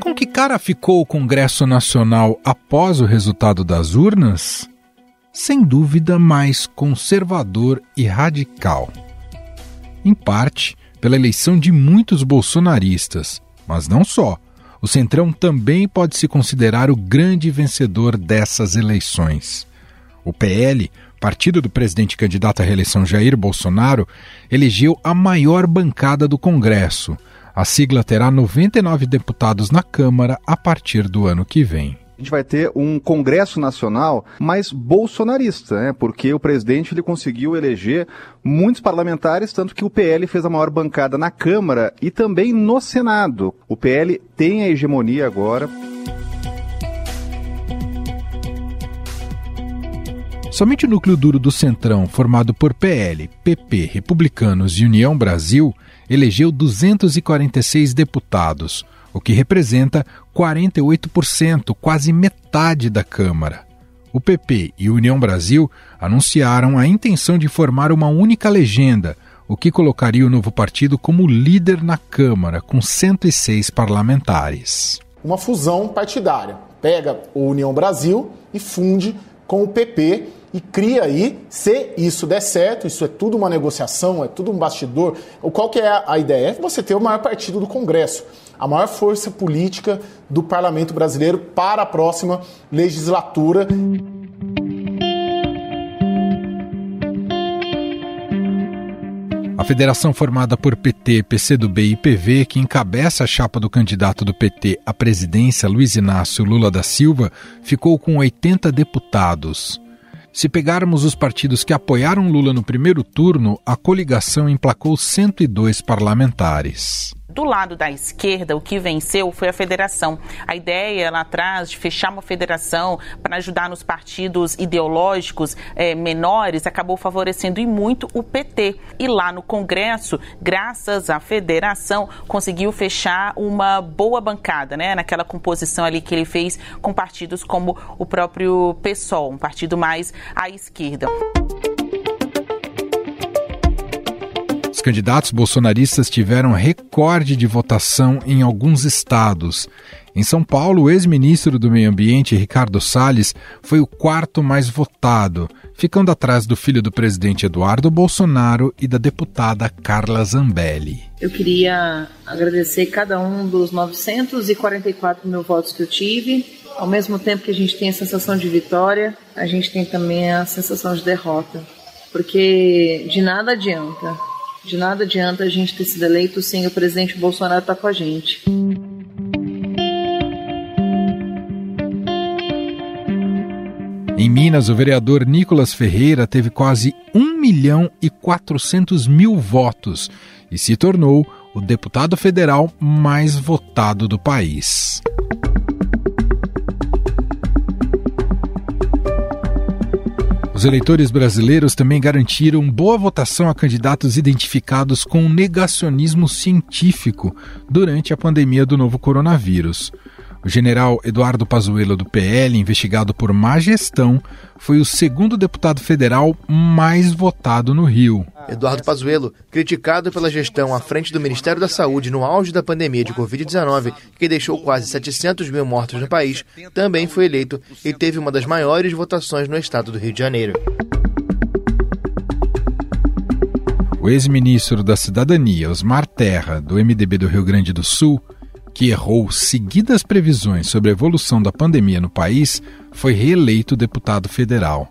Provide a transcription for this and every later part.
Com que cara ficou o Congresso Nacional após o resultado das urnas? Sem dúvida, mais conservador e radical. Em parte, pela eleição de muitos bolsonaristas, mas não só. O Centrão também pode se considerar o grande vencedor dessas eleições. O PL, partido do presidente candidato à reeleição Jair Bolsonaro, elegeu a maior bancada do Congresso. A sigla terá 99 deputados na Câmara a partir do ano que vem a gente vai ter um Congresso Nacional mais bolsonarista, né? porque o presidente ele conseguiu eleger muitos parlamentares, tanto que o PL fez a maior bancada na Câmara e também no Senado. O PL tem a hegemonia agora. Somente o núcleo duro do Centrão, formado por PL, PP, Republicanos e União Brasil, elegeu 246 deputados, o que representa 48%, quase metade da Câmara. O PP e União Brasil anunciaram a intenção de formar uma única legenda, o que colocaria o novo partido como líder na Câmara, com 106 parlamentares. Uma fusão partidária. Pega o União Brasil e funde com o PP e cria aí, se isso der certo, isso é tudo uma negociação, é tudo um bastidor. Qual que é a ideia? É você ter o maior partido do Congresso a maior força política do parlamento brasileiro para a próxima legislatura. A federação formada por PT, PCdoB e PV, que encabeça a chapa do candidato do PT à presidência, Luiz Inácio Lula da Silva, ficou com 80 deputados. Se pegarmos os partidos que apoiaram Lula no primeiro turno, a coligação emplacou 102 parlamentares. Do lado da esquerda, o que venceu foi a federação. A ideia lá atrás de fechar uma federação para ajudar nos partidos ideológicos é, menores acabou favorecendo e muito o PT. E lá no Congresso, graças à federação, conseguiu fechar uma boa bancada, né? Naquela composição ali que ele fez com partidos como o próprio PSOL, um partido mais à esquerda. Candidatos bolsonaristas tiveram recorde de votação em alguns estados. Em São Paulo, o ex-ministro do Meio Ambiente, Ricardo Salles, foi o quarto mais votado, ficando atrás do filho do presidente Eduardo Bolsonaro e da deputada Carla Zambelli. Eu queria agradecer cada um dos 944 mil votos que eu tive. Ao mesmo tempo que a gente tem a sensação de vitória, a gente tem também a sensação de derrota. Porque de nada adianta de nada adianta a gente ter sido eleito sem o presidente Bolsonaro estar com a gente. Em Minas, o vereador Nicolas Ferreira teve quase 1 milhão e 400 mil votos e se tornou o deputado federal mais votado do país. Os eleitores brasileiros também garantiram boa votação a candidatos identificados com negacionismo científico durante a pandemia do novo coronavírus. O general Eduardo Pazuello do PL, investigado por má gestão, foi o segundo deputado federal mais votado no Rio. Eduardo Pazuello, criticado pela gestão à frente do Ministério da Saúde no auge da pandemia de Covid-19, que deixou quase 700 mil mortos no país, também foi eleito e teve uma das maiores votações no estado do Rio de Janeiro. O ex-ministro da Cidadania, Osmar Terra, do MDB do Rio Grande do Sul, que errou seguidas previsões sobre a evolução da pandemia no país, foi reeleito deputado federal.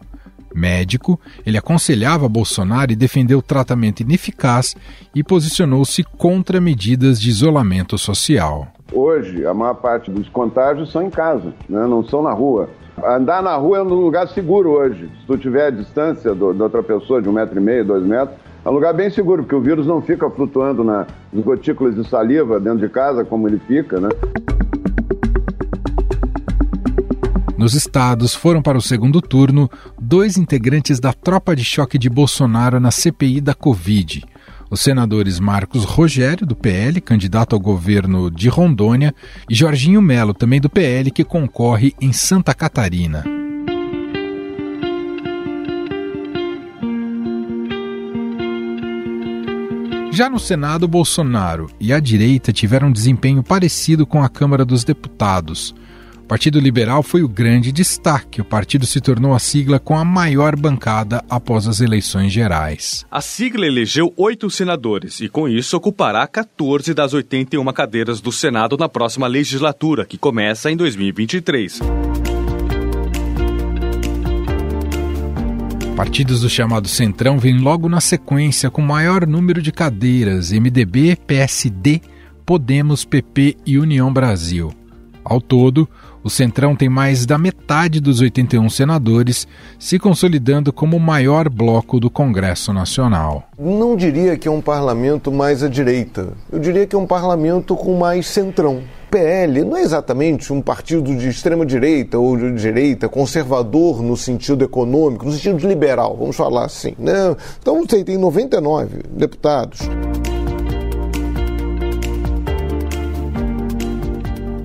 Médico, ele aconselhava Bolsonaro e defendeu tratamento ineficaz e posicionou-se contra medidas de isolamento social. Hoje, a maior parte dos contágios são em casa, né? não são na rua. Andar na rua é um lugar seguro hoje. Se tu tiver a distância do, de outra pessoa de um metro e meio, dois metros, é um lugar bem seguro, porque o vírus não fica flutuando nas gotículas de saliva dentro de casa como ele fica, né? Nos estados foram para o segundo turno dois integrantes da tropa de choque de Bolsonaro na CPI da Covid. Os senadores Marcos Rogério, do PL, candidato ao governo de Rondônia, e Jorginho Melo, também do PL, que concorre em Santa Catarina. Já no Senado, Bolsonaro e a direita tiveram um desempenho parecido com a Câmara dos Deputados. O Partido Liberal foi o grande destaque. O partido se tornou a sigla com a maior bancada após as eleições gerais. A sigla elegeu oito senadores e, com isso, ocupará 14 das 81 cadeiras do Senado na próxima legislatura, que começa em 2023. Partidos do chamado Centrão vêm logo na sequência com maior número de cadeiras: MDB, PSD, Podemos, PP e União Brasil. Ao todo, o Centrão tem mais da metade dos 81 senadores, se consolidando como o maior bloco do Congresso Nacional. Não diria que é um parlamento mais à direita, eu diria que é um parlamento com mais centrão. PL não é exatamente um partido de extrema direita ou de direita, conservador no sentido econômico, no sentido liberal, vamos falar assim. Né? Então, sei, tem 99 deputados.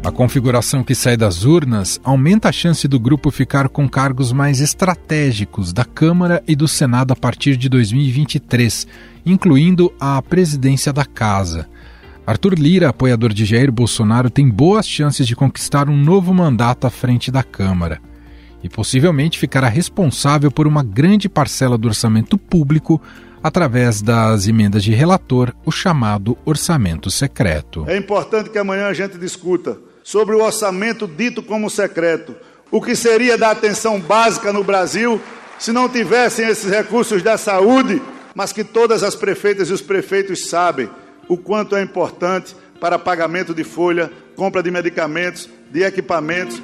A configuração que sai das urnas aumenta a chance do grupo ficar com cargos mais estratégicos da Câmara e do Senado a partir de 2023, incluindo a presidência da Casa. Arthur Lira, apoiador de Jair Bolsonaro, tem boas chances de conquistar um novo mandato à frente da Câmara e possivelmente ficará responsável por uma grande parcela do orçamento público através das emendas de relator, o chamado orçamento secreto. É importante que amanhã a gente discuta sobre o orçamento dito como secreto. O que seria da atenção básica no Brasil se não tivessem esses recursos da saúde, mas que todas as prefeitas e os prefeitos sabem o quanto é importante para pagamento de folha, compra de medicamentos, de equipamentos.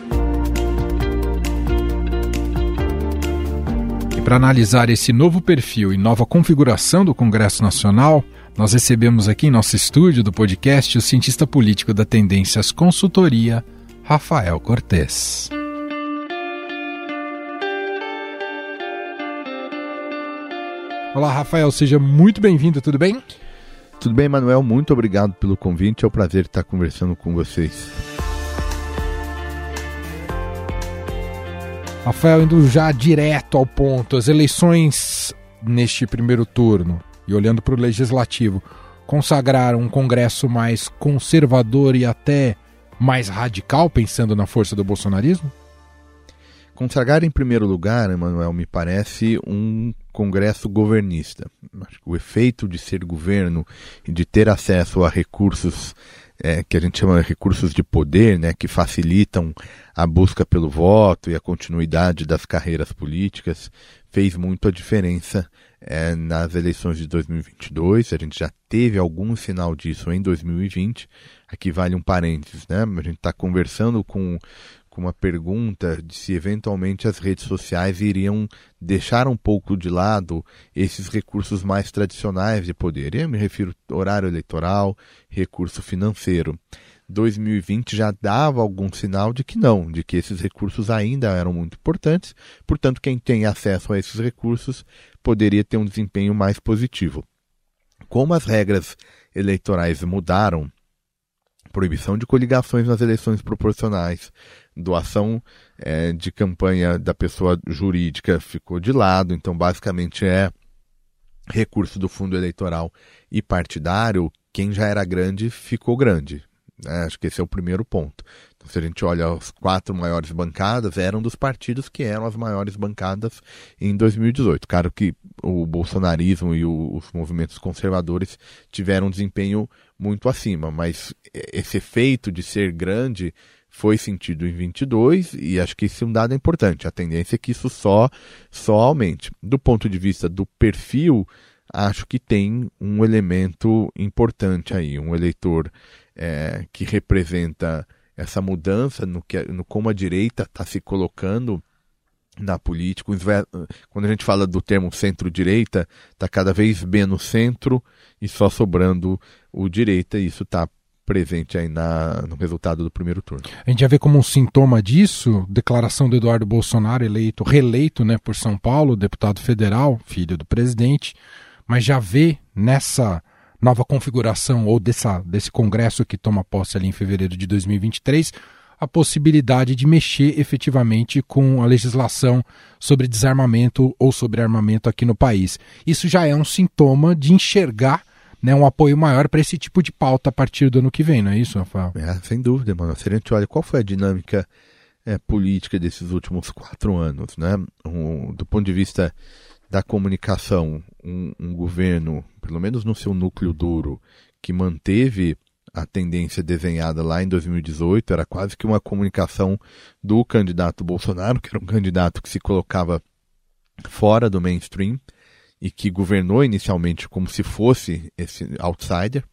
E para analisar esse novo perfil e nova configuração do Congresso Nacional, nós recebemos aqui em nosso estúdio do podcast o cientista político da Tendências Consultoria, Rafael Cortes. Olá, Rafael, seja muito bem-vindo, tudo bem? Tudo bem, Manuel, muito obrigado pelo convite, é um prazer estar conversando com vocês. Rafael, indo já direto ao ponto, as eleições neste primeiro turno e olhando para o legislativo, consagraram um Congresso mais conservador e até mais radical, pensando na força do bolsonarismo? Consagrar, em primeiro lugar, Emanuel, me parece um Congresso governista. Acho que o efeito de ser governo e de ter acesso a recursos é, que a gente chama de recursos de poder, né, que facilitam a busca pelo voto e a continuidade das carreiras políticas, fez muito a diferença é, nas eleições de 2022. A gente já teve algum sinal disso em 2020. Aqui vale um parênteses, né? A gente está conversando com, com uma pergunta de se eventualmente as redes sociais iriam deixar um pouco de lado esses recursos mais tradicionais de poder. Eu me refiro horário eleitoral, recurso financeiro. 2020 já dava algum sinal de que não, de que esses recursos ainda eram muito importantes, portanto, quem tem acesso a esses recursos poderia ter um desempenho mais positivo. Como as regras eleitorais mudaram, proibição de coligações nas eleições proporcionais, doação é, de campanha da pessoa jurídica ficou de lado, então basicamente é recurso do fundo eleitoral e partidário, quem já era grande ficou grande. Né? Acho que esse é o primeiro ponto. Então, se a gente olha as quatro maiores bancadas, eram dos partidos que eram as maiores bancadas em 2018. Claro que o bolsonarismo e o, os movimentos conservadores tiveram um desempenho muito acima, mas esse efeito de ser grande foi sentido em 22 e acho que esse é um dado importante. A tendência é que isso só, só aumente. Do ponto de vista do perfil, acho que tem um elemento importante aí, um eleitor é, que representa essa mudança no, que, no como a direita está se colocando na política. Quando a gente fala do termo centro-direita, está cada vez menos centro e só sobrando o direita, e isso está presente aí na, no resultado do primeiro turno. A gente já vê como um sintoma disso, declaração do Eduardo Bolsonaro, eleito, reeleito né, por São Paulo, deputado federal, filho do presidente, mas já vê nessa nova configuração ou dessa, desse Congresso que toma posse ali em fevereiro de 2023 a possibilidade de mexer efetivamente com a legislação sobre desarmamento ou sobre armamento aqui no país. Isso já é um sintoma de enxergar né, um apoio maior para esse tipo de pauta a partir do ano que vem, não é isso, Rafael? É, sem dúvida, mano. Se a gente olha qual foi a dinâmica é, política desses últimos quatro anos, né? Um, do ponto de vista da comunicação, um, um governo, pelo menos no seu núcleo duro, que manteve a tendência desenhada lá em 2018 era quase que uma comunicação do candidato Bolsonaro, que era um candidato que se colocava fora do mainstream e que governou inicialmente como se fosse esse outsider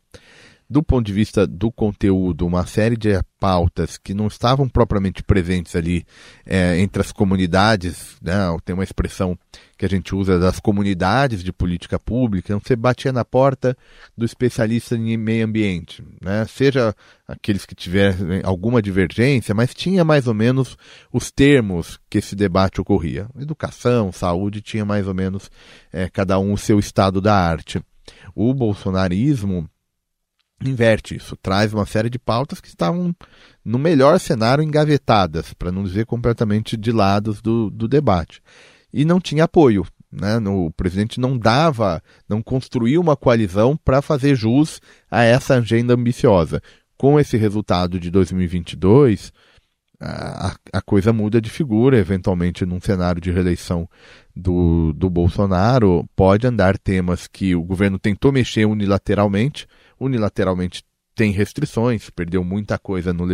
do ponto de vista do conteúdo, uma série de pautas que não estavam propriamente presentes ali é, entre as comunidades, né? tem uma expressão que a gente usa das comunidades de política pública, então você batia na porta do especialista em meio ambiente, né? seja aqueles que tiverem alguma divergência, mas tinha mais ou menos os termos que esse debate ocorria. Educação, saúde, tinha mais ou menos é, cada um o seu estado da arte. O bolsonarismo inverte isso, traz uma série de pautas que estavam, no melhor cenário, engavetadas, para não dizer completamente de lados do, do debate. E não tinha apoio. Né? O presidente não dava, não construiu uma coalizão para fazer jus a essa agenda ambiciosa. Com esse resultado de 2022, a, a coisa muda de figura, eventualmente num cenário de reeleição do, do Bolsonaro, pode andar temas que o governo tentou mexer unilateralmente, unilateralmente tem restrições, perdeu muita coisa no,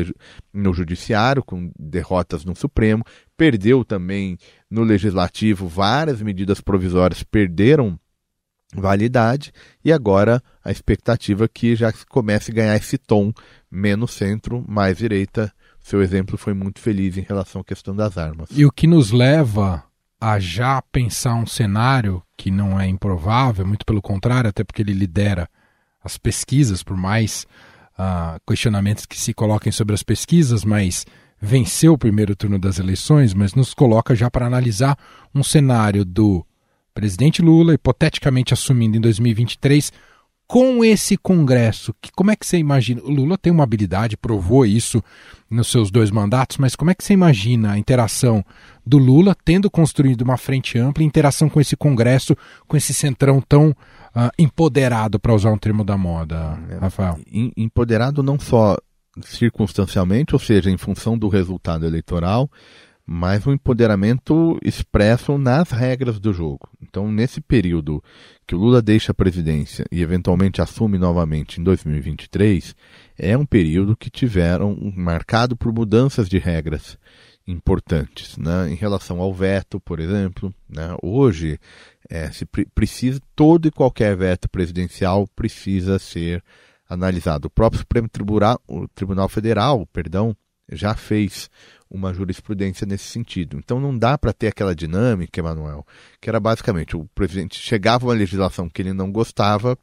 no Judiciário, com derrotas no Supremo, perdeu também no Legislativo, várias medidas provisórias perderam validade, e agora a expectativa é que já comece a ganhar esse tom menos centro, mais direita. Seu exemplo foi muito feliz em relação à questão das armas. E o que nos leva a já pensar um cenário que não é improvável, muito pelo contrário, até porque ele lidera as pesquisas, por mais uh, questionamentos que se coloquem sobre as pesquisas, mas venceu o primeiro turno das eleições, mas nos coloca já para analisar um cenário do presidente Lula, hipoteticamente assumindo em 2023, com esse Congresso. Que, como é que você imagina? O Lula tem uma habilidade, provou isso nos seus dois mandatos, mas como é que você imagina a interação do Lula tendo construído uma frente ampla, interação com esse Congresso, com esse centrão tão uh, empoderado, para usar um termo da moda, é, Rafael? Empoderado não só circunstancialmente, ou seja, em função do resultado eleitoral, mas um empoderamento expresso nas regras do jogo. Então, nesse período que o Lula deixa a presidência e eventualmente assume novamente em 2023, é um período que tiveram marcado por mudanças de regras importantes, né? Em relação ao veto, por exemplo, né? Hoje é, se pre precisa todo e qualquer veto presidencial precisa ser analisado. O próprio Supremo Tribunal, o Tribunal Federal, perdão, já fez uma jurisprudência nesse sentido. Então não dá para ter aquela dinâmica, Emanuel, que era basicamente o presidente chegava uma legislação que ele não gostava,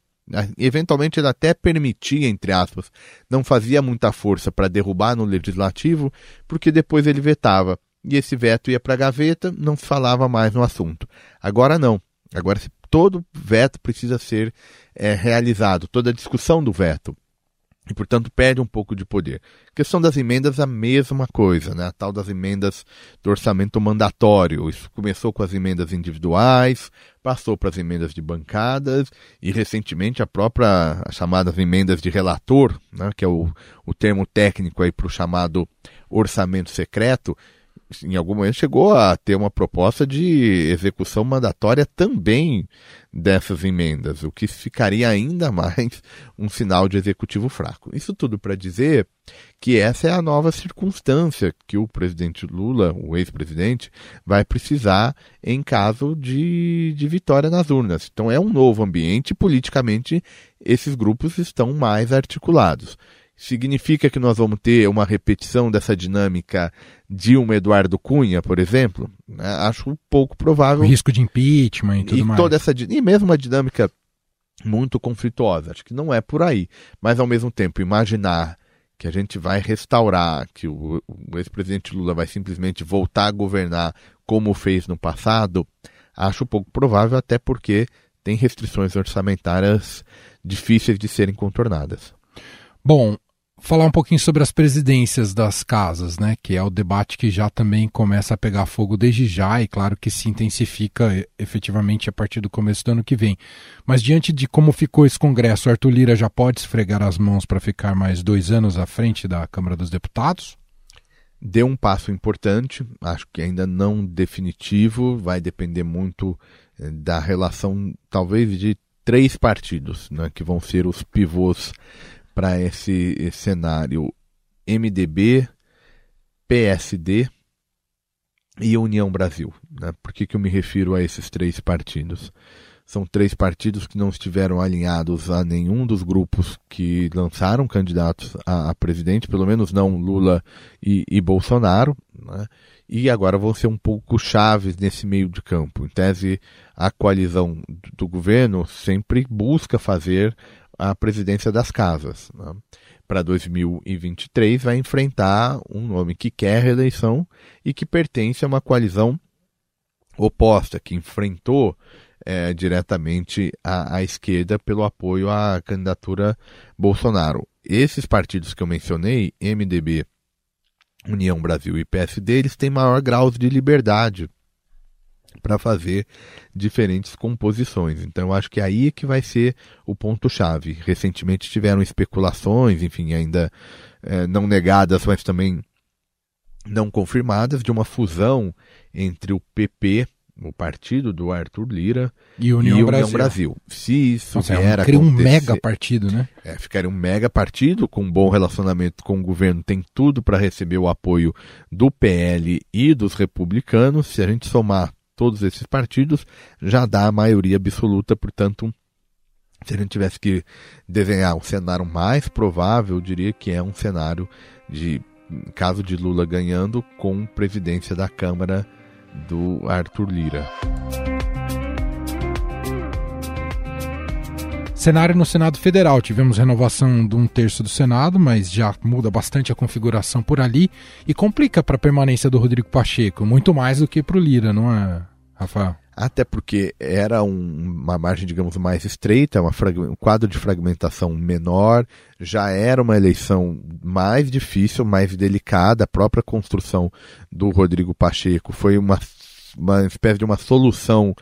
eventualmente ele até permitia, entre aspas, não fazia muita força para derrubar no legislativo, porque depois ele vetava. E esse veto ia para a gaveta, não se falava mais no assunto. Agora não. Agora todo veto precisa ser é, realizado, toda a discussão do veto e, portanto, perde um pouco de poder. A questão das emendas, a mesma coisa, né? a tal das emendas do orçamento mandatório. Isso começou com as emendas individuais, passou para as emendas de bancadas e, recentemente, a própria as chamadas emendas de relator, né? que é o, o termo técnico para o chamado orçamento secreto, em algum momento chegou a ter uma proposta de execução mandatória também dessas emendas, o que ficaria ainda mais um sinal de executivo fraco. Isso tudo para dizer que essa é a nova circunstância que o presidente Lula, o ex-presidente, vai precisar em caso de, de vitória nas urnas. Então é um novo ambiente, politicamente esses grupos estão mais articulados. Significa que nós vamos ter uma repetição dessa dinâmica Dilma Eduardo Cunha, por exemplo? Né? Acho pouco provável. O risco de impeachment e tudo e mais. Toda essa, e mesmo uma dinâmica muito conflituosa. Acho que não é por aí. Mas, ao mesmo tempo, imaginar que a gente vai restaurar, que o, o ex-presidente Lula vai simplesmente voltar a governar como fez no passado, acho pouco provável, até porque tem restrições orçamentárias difíceis de serem contornadas. Bom, falar um pouquinho sobre as presidências das casas, né? Que é o debate que já também começa a pegar fogo desde já e claro que se intensifica efetivamente a partir do começo do ano que vem. Mas diante de como ficou esse Congresso, Arthur Lira já pode esfregar as mãos para ficar mais dois anos à frente da Câmara dos Deputados? Deu um passo importante, acho que ainda não definitivo, vai depender muito eh, da relação, talvez, de três partidos, né, que vão ser os pivôs para esse cenário MDB, PSD e União Brasil. Né? Por que, que eu me refiro a esses três partidos? São três partidos que não estiveram alinhados a nenhum dos grupos que lançaram candidatos a, a presidente, pelo menos não Lula e, e Bolsonaro, né? e agora vão ser um pouco chaves nesse meio de campo. Em tese, a coalizão do governo sempre busca fazer a presidência das casas. Né? Para 2023 vai enfrentar um nome que quer reeleição e que pertence a uma coalizão oposta, que enfrentou é, diretamente a, a, esquerda pelo apoio à candidatura Bolsonaro. Esses partidos que eu mencionei, MDB, União Brasil e PSD, eles têm maior grau de liberdade para fazer diferentes composições. Então, eu acho que aí é que vai ser o ponto-chave. Recentemente tiveram especulações, enfim, ainda é, não negadas, mas também não confirmadas, de uma fusão entre o PP, o partido do Arthur Lira, e União, e Brasil. Brasil. Se isso Nossa, vier é um, um mega partido, né? É, ficaria um mega partido com um bom relacionamento com o governo, tem tudo para receber o apoio do PL e dos republicanos. Se a gente somar todos esses partidos, já dá a maioria absoluta, portanto, se a gente tivesse que desenhar um cenário mais provável, eu diria que é um cenário de caso de Lula ganhando com presidência da Câmara do Arthur Lira. Cenário no Senado Federal. Tivemos renovação de um terço do Senado, mas já muda bastante a configuração por ali e complica para a permanência do Rodrigo Pacheco, muito mais do que para o Lira, não é, Rafael? Até porque era um, uma margem, digamos, mais estreita, uma um quadro de fragmentação menor, já era uma eleição mais difícil, mais delicada. A própria construção do Rodrigo Pacheco foi uma, uma espécie de uma solução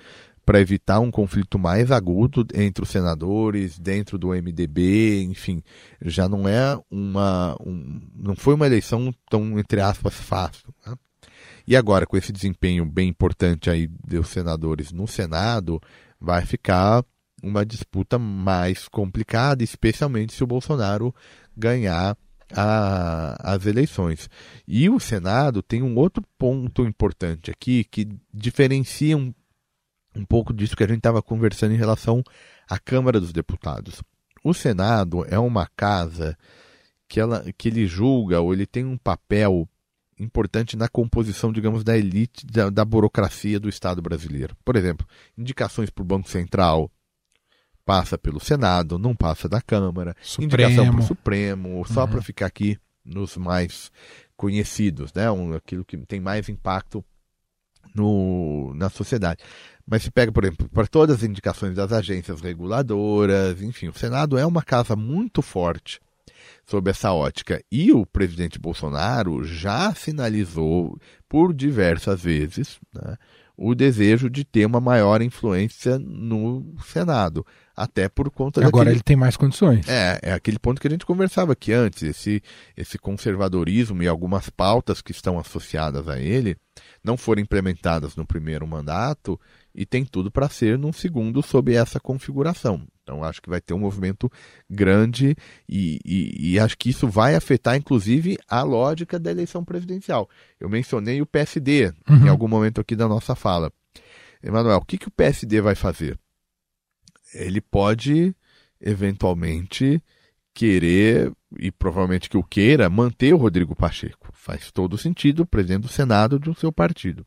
para evitar um conflito mais agudo entre os senadores, dentro do MDB, enfim, já não é uma, um, não foi uma eleição tão entre aspas fácil. Né? E agora com esse desempenho bem importante aí dos senadores no Senado, vai ficar uma disputa mais complicada, especialmente se o Bolsonaro ganhar a, as eleições. E o Senado tem um outro ponto importante aqui que diferencia um um pouco disso que a gente estava conversando em relação à Câmara dos Deputados. O Senado é uma casa que, ela, que ele julga ou ele tem um papel importante na composição, digamos, da elite da, da burocracia do Estado brasileiro. Por exemplo, indicações para o Banco Central passa pelo Senado, não passa da Câmara. Supremo. Indicação para o Supremo, só uhum. para ficar aqui nos mais conhecidos, né? Um, aquilo que tem mais impacto no, na sociedade. Mas se pega, por exemplo, para todas as indicações das agências reguladoras, enfim, o Senado é uma casa muito forte sob essa ótica. E o presidente Bolsonaro já sinalizou por diversas vezes né, o desejo de ter uma maior influência no Senado. Até por conta Agora daquele... ele tem mais condições. É, é aquele ponto que a gente conversava aqui antes, esse, esse conservadorismo e algumas pautas que estão associadas a ele não foram implementadas no primeiro mandato e tem tudo para ser num segundo sob essa configuração. Então acho que vai ter um movimento grande e, e, e, acho que isso vai afetar inclusive a lógica da eleição presidencial. Eu mencionei o PSD uhum. em algum momento aqui da nossa fala. Emanuel, o que, que o PSD vai fazer? Ele pode eventualmente querer, e provavelmente que o queira, manter o Rodrigo Pacheco. Faz todo sentido, presidente do Senado do seu partido.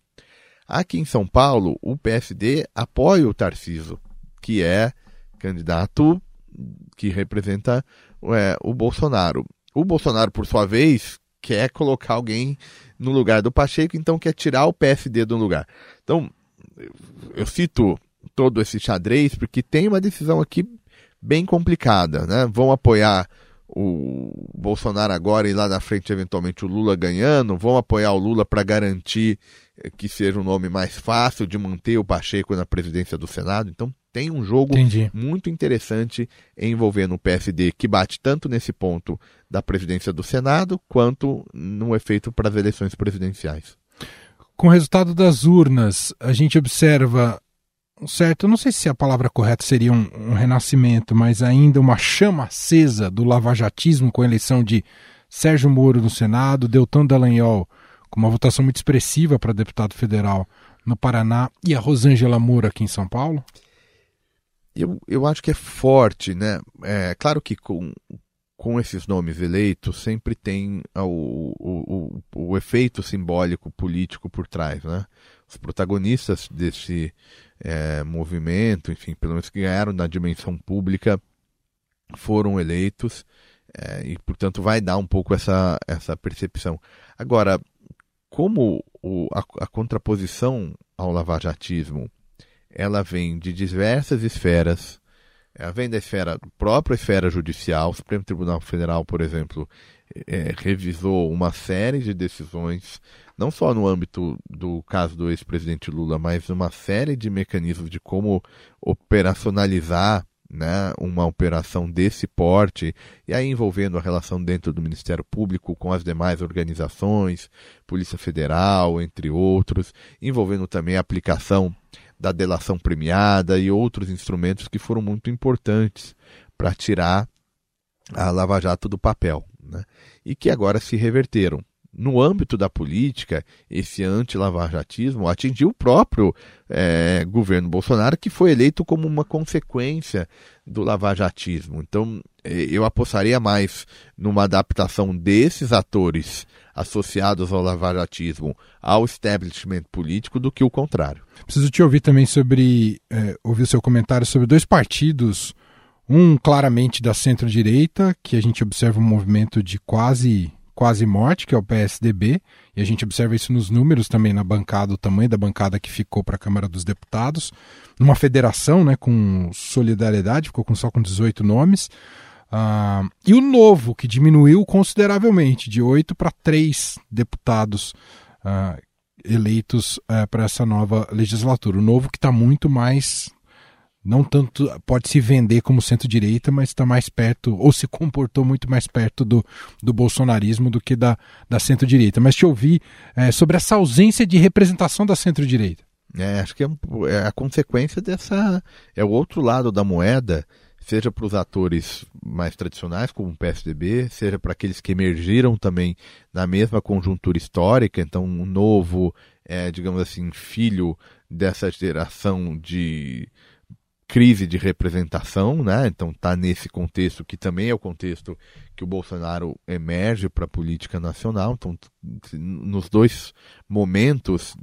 Aqui em São Paulo, o PSD apoia o Tarciso, que é candidato que representa é, o Bolsonaro. O Bolsonaro, por sua vez, quer colocar alguém no lugar do Pacheco, então quer tirar o PSD do lugar. Então, eu cito todo esse xadrez porque tem uma decisão aqui bem complicada, né? Vão apoiar o Bolsonaro agora e lá na frente, eventualmente, o Lula ganhando, vão apoiar o Lula para garantir que seja um nome mais fácil de manter o Pacheco na presidência do Senado. Então, tem um jogo Entendi. muito interessante envolvendo o PSD, que bate tanto nesse ponto da presidência do Senado, quanto no efeito para as eleições presidenciais. Com o resultado das urnas, a gente observa um certo, não sei se a palavra correta seria um, um renascimento, mas ainda uma chama acesa do lavajatismo com a eleição de Sérgio Moro no Senado, Deltan Dallagnol com uma votação muito expressiva para deputado federal no Paraná e a Rosângela Moura aqui em São Paulo? Eu, eu acho que é forte, né? É claro que com, com esses nomes eleitos sempre tem o, o, o, o efeito simbólico político por trás, né? Os protagonistas desse é, movimento, enfim, pelo menos que ganharam na dimensão pública, foram eleitos é, e, portanto, vai dar um pouco essa, essa percepção. Agora, como o, a, a contraposição ao lavajatismo ela vem de diversas esferas. Ela vem da esfera, própria esfera judicial. O Supremo Tribunal Federal, por exemplo, é, revisou uma série de decisões, não só no âmbito do caso do ex-presidente Lula, mas uma série de mecanismos de como operacionalizar né, uma operação desse porte, e aí envolvendo a relação dentro do Ministério Público com as demais organizações, Polícia Federal, entre outros, envolvendo também a aplicação da delação premiada e outros instrumentos que foram muito importantes para tirar a Lava Jato do papel, né? e que agora se reverteram. No âmbito da política, esse anti-lavajatismo atingiu o próprio é, governo Bolsonaro, que foi eleito como uma consequência do lavajatismo. Então, é, eu apostaria mais numa adaptação desses atores associados ao lavajatismo ao establishment político do que o contrário. Preciso te ouvir também sobre, é, ouvir o seu comentário sobre dois partidos, um claramente da centro-direita, que a gente observa um movimento de quase quase morte, que é o PSDB, e a gente observa isso nos números também na bancada, o tamanho da bancada que ficou para a Câmara dos Deputados, numa federação né, com solidariedade, ficou com, só com 18 nomes, Uh, e o novo, que diminuiu consideravelmente, de oito para três deputados uh, eleitos uh, para essa nova legislatura. O novo que está muito mais. Não tanto pode se vender como centro-direita, mas está mais perto, ou se comportou muito mais perto do, do bolsonarismo do que da, da centro-direita. Mas te ouvi é, sobre essa ausência de representação da centro-direita. É, acho que é, é a consequência dessa. É o outro lado da moeda seja para os atores mais tradicionais, como o PSDB, seja para aqueles que emergiram também na mesma conjuntura histórica, então um novo, é, digamos assim, filho dessa geração de crise de representação, né? Então está nesse contexto que também é o contexto que o Bolsonaro emerge para a política nacional. Então, nos dois momentos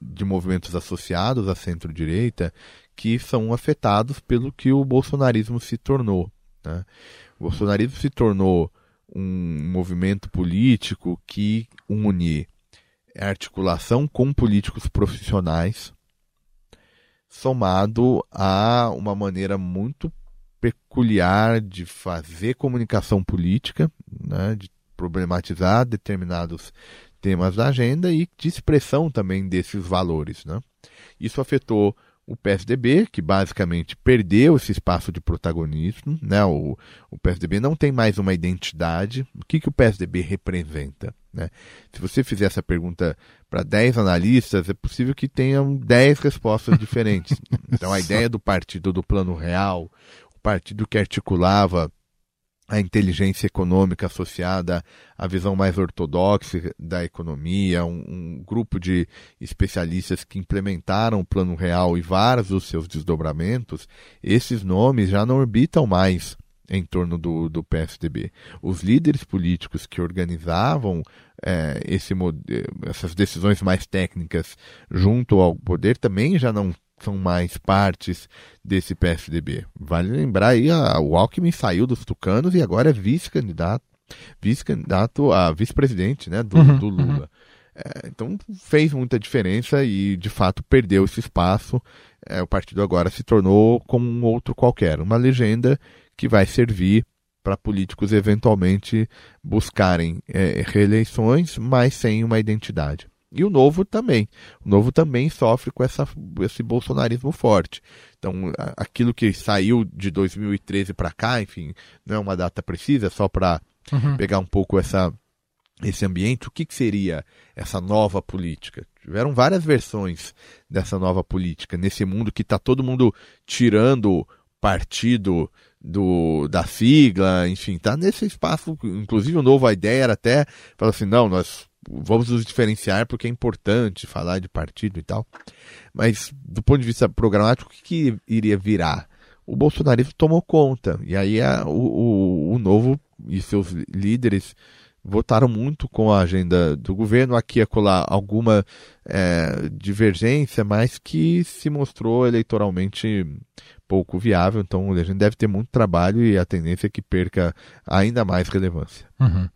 de movimentos associados à centro-direita, que são afetados pelo que o bolsonarismo se tornou. Né? O bolsonarismo se tornou um movimento político que une articulação com políticos profissionais, somado a uma maneira muito peculiar de fazer comunicação política, né, de problematizar determinados temas da agenda e de expressão também desses valores. Né? Isso afetou o PSDB, que basicamente perdeu esse espaço de protagonismo, né? o, o PSDB não tem mais uma identidade. O que, que o PSDB representa? Né? Se você fizer essa pergunta para 10 analistas, é possível que tenham 10 respostas diferentes. então, a ideia do partido do Plano Real, o partido que articulava a inteligência econômica associada à visão mais ortodoxa da economia, um, um, grupo de especialistas que implementaram o Plano Real e vários dos seus desdobramentos, esses nomes já não orbitam mais em torno do, do PSDB. Os líderes políticos que organizavam é, esse, essas decisões mais técnicas junto ao poder também já não são mais partes desse PSDB. Vale lembrar aí, a, o Alckmin saiu dos tucanos e agora é vice-candidato vice-candidato a vice-presidente né, do, uhum, do Lula. Uhum. É, então fez muita diferença e de fato perdeu esse espaço. É, o partido agora se tornou como um outro qualquer, uma legenda que vai servir para políticos eventualmente buscarem é, reeleições, mas sem uma identidade. E o Novo também. O Novo também sofre com essa, esse bolsonarismo forte. Então, aquilo que saiu de 2013 para cá, enfim, não é uma data precisa, é só para uhum. pegar um pouco essa, esse ambiente. O que, que seria essa nova política? Tiveram várias versões dessa nova política, nesse mundo que está todo mundo tirando partido do, da sigla, enfim, tá nesse espaço, inclusive o novo, a ideia era até, falar assim, não, nós vamos nos diferenciar porque é importante falar de partido e tal. Mas do ponto de vista programático, o que, que iria virar? O bolsonarismo tomou conta. E aí a, o, o, o novo e seus líderes votaram muito com a agenda do governo. Aqui e acolá alguma é, divergência, mas que se mostrou eleitoralmente pouco viável. Então a gente deve ter muito trabalho e a tendência é que perca ainda mais relevância. Uhum.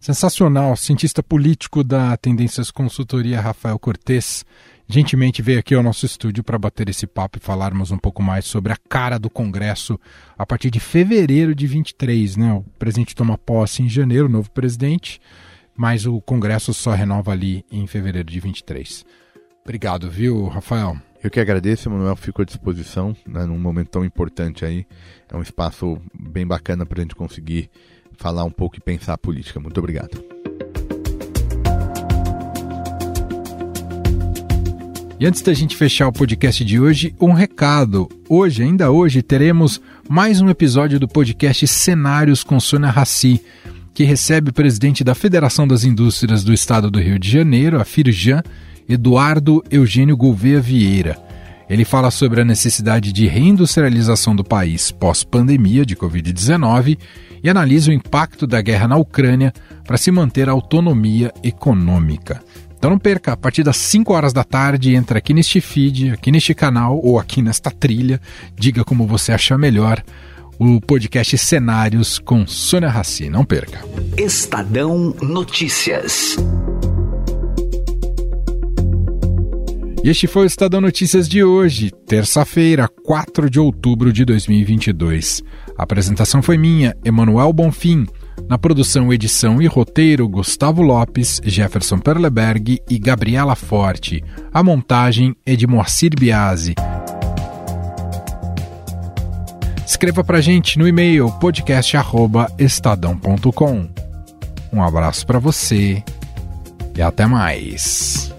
Sensacional. Cientista político da Tendências Consultoria, Rafael Cortes, gentilmente veio aqui ao nosso estúdio para bater esse papo e falarmos um pouco mais sobre a cara do Congresso a partir de fevereiro de 23. Né? O presidente toma posse em janeiro, o novo presidente, mas o Congresso só renova ali em fevereiro de 23. Obrigado, viu, Rafael? Eu que agradeço, Manuel, fico à disposição né, num momento tão importante aí. É um espaço bem bacana para a gente conseguir falar um pouco e pensar a política. Muito obrigado. E antes da gente fechar o podcast de hoje, um recado. Hoje, ainda hoje, teremos mais um episódio do podcast Cenários com Sônia Raci, que recebe o presidente da Federação das Indústrias do Estado do Rio de Janeiro, a Firjan, Eduardo Eugênio Gouveia Vieira. Ele fala sobre a necessidade de reindustrialização do país pós-pandemia de Covid-19 e analisa o impacto da guerra na Ucrânia para se manter a autonomia econômica. Então não perca, a partir das 5 horas da tarde, entra aqui neste feed, aqui neste canal ou aqui nesta trilha, diga como você achar melhor, o podcast Cenários com Sônia Raci. Não perca. Estadão Notícias. E este foi o Estadão Notícias de hoje, terça-feira, 4 de outubro de 2022. A apresentação foi minha, Emanuel Bonfim. Na produção, edição e roteiro, Gustavo Lopes, Jefferson Perleberg e Gabriela Forte. A montagem é de Moacir Biasi. Escreva pra gente no e-mail podcast@estadão.com. Um abraço para você e até mais.